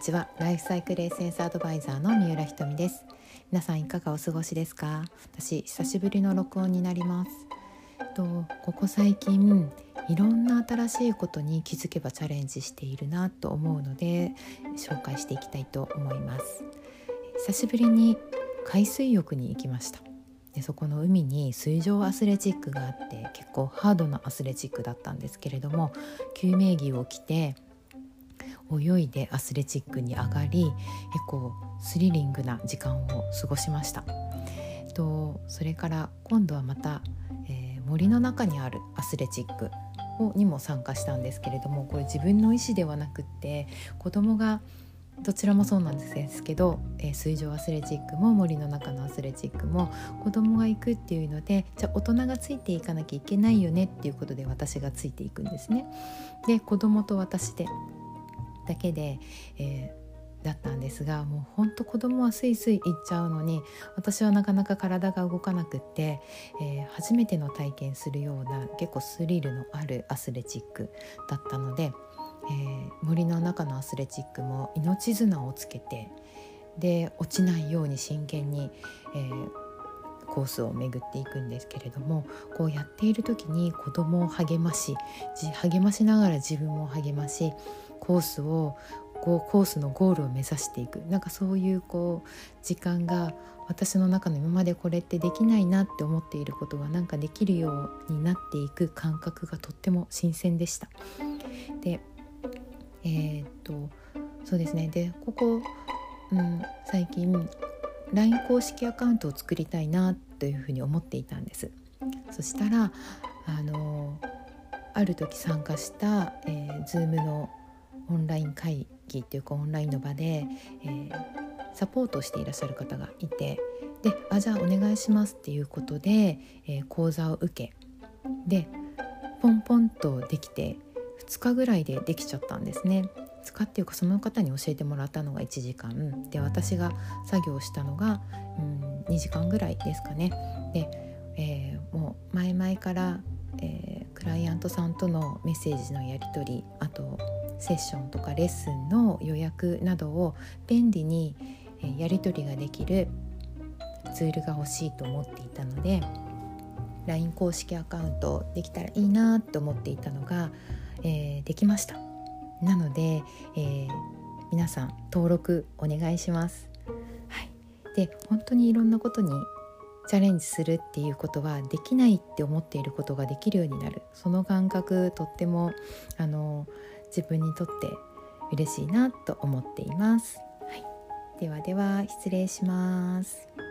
ちは。ライフサイクルエッセンスアドバイザーの三浦ひとみです。皆さんいかがお過ごしですか？私久しぶりの録音になります。とここ最近いろんな新しいことに気づけばチャレンジしているなと思うので紹介していきたいと思います。久しぶりに海水浴に行きました。でそこの海に水上アスレチックがあって結構ハードなアスレチックだったんですけれども救命着を着て泳いでアスレチックに上がり結構スリリングな時間を過ごしました。とそれから今度はまた、えー、森の中にあるアスレチックをにも参加したんですけれどもこれ自分の意思ではなくって子供がどちらもそうなんですけど、えー、水上アスレチックも森の中のアスレチックも子供が行くっていうのでじゃあ大人がついていかなきゃいけないよねっていうことで私がついていくんですね。で子供と私でだけで、えー、だったんですがもうほんと子供はスイスイ行っちゃうのに私はなかなか体が動かなくって、えー、初めての体験するような結構スリルのあるアスレチックだったので。えー、森の中のアスレチックも命綱をつけてで落ちないように真剣に、えー、コースを巡っていくんですけれどもこうやっている時に子供を励まし励ましながら自分も励ましコースをこうコースのゴールを目指していく。なんかそういうこう時間が私の中の今までこれってできないなって思っていることがなんかできるようになっていく感覚がとっても新鮮でした。でえー、っとそうですね。でここ、うん、最近 LINE 公式アカウントを作りたいなというふうに思っていたんです。そしたらあのある時参加した、えー、Zoom のオンライン会議っていうかオンラインの場で、えー、サポートしていらっしゃる方がいてであじゃあお願いしますっていうことで、えー、講座を受けでポンポンとできて2日ぐらいでできちゃったんですね。2日っていうかその方に教えてもらったのが1時間で私が作業したのが、うん、2時間ぐらいですかね。で、えー、もう前々から、えー、クライアントさんとのメッセージのやり取りあとセッションとかレッスンの予約などを便利にやり取りができるツールが欲しいと思っていたので LINE 公式アカウントできたらいいなと思っていたのがえー、できました。なので、えー、皆さん登録お願いします、はい、で本当にいろんなことにチャレンジするっていうことはできないって思っていることができるようになる。その感覚とってもあの自分にとって嬉しいなと思っています、はい、ではでは失礼します。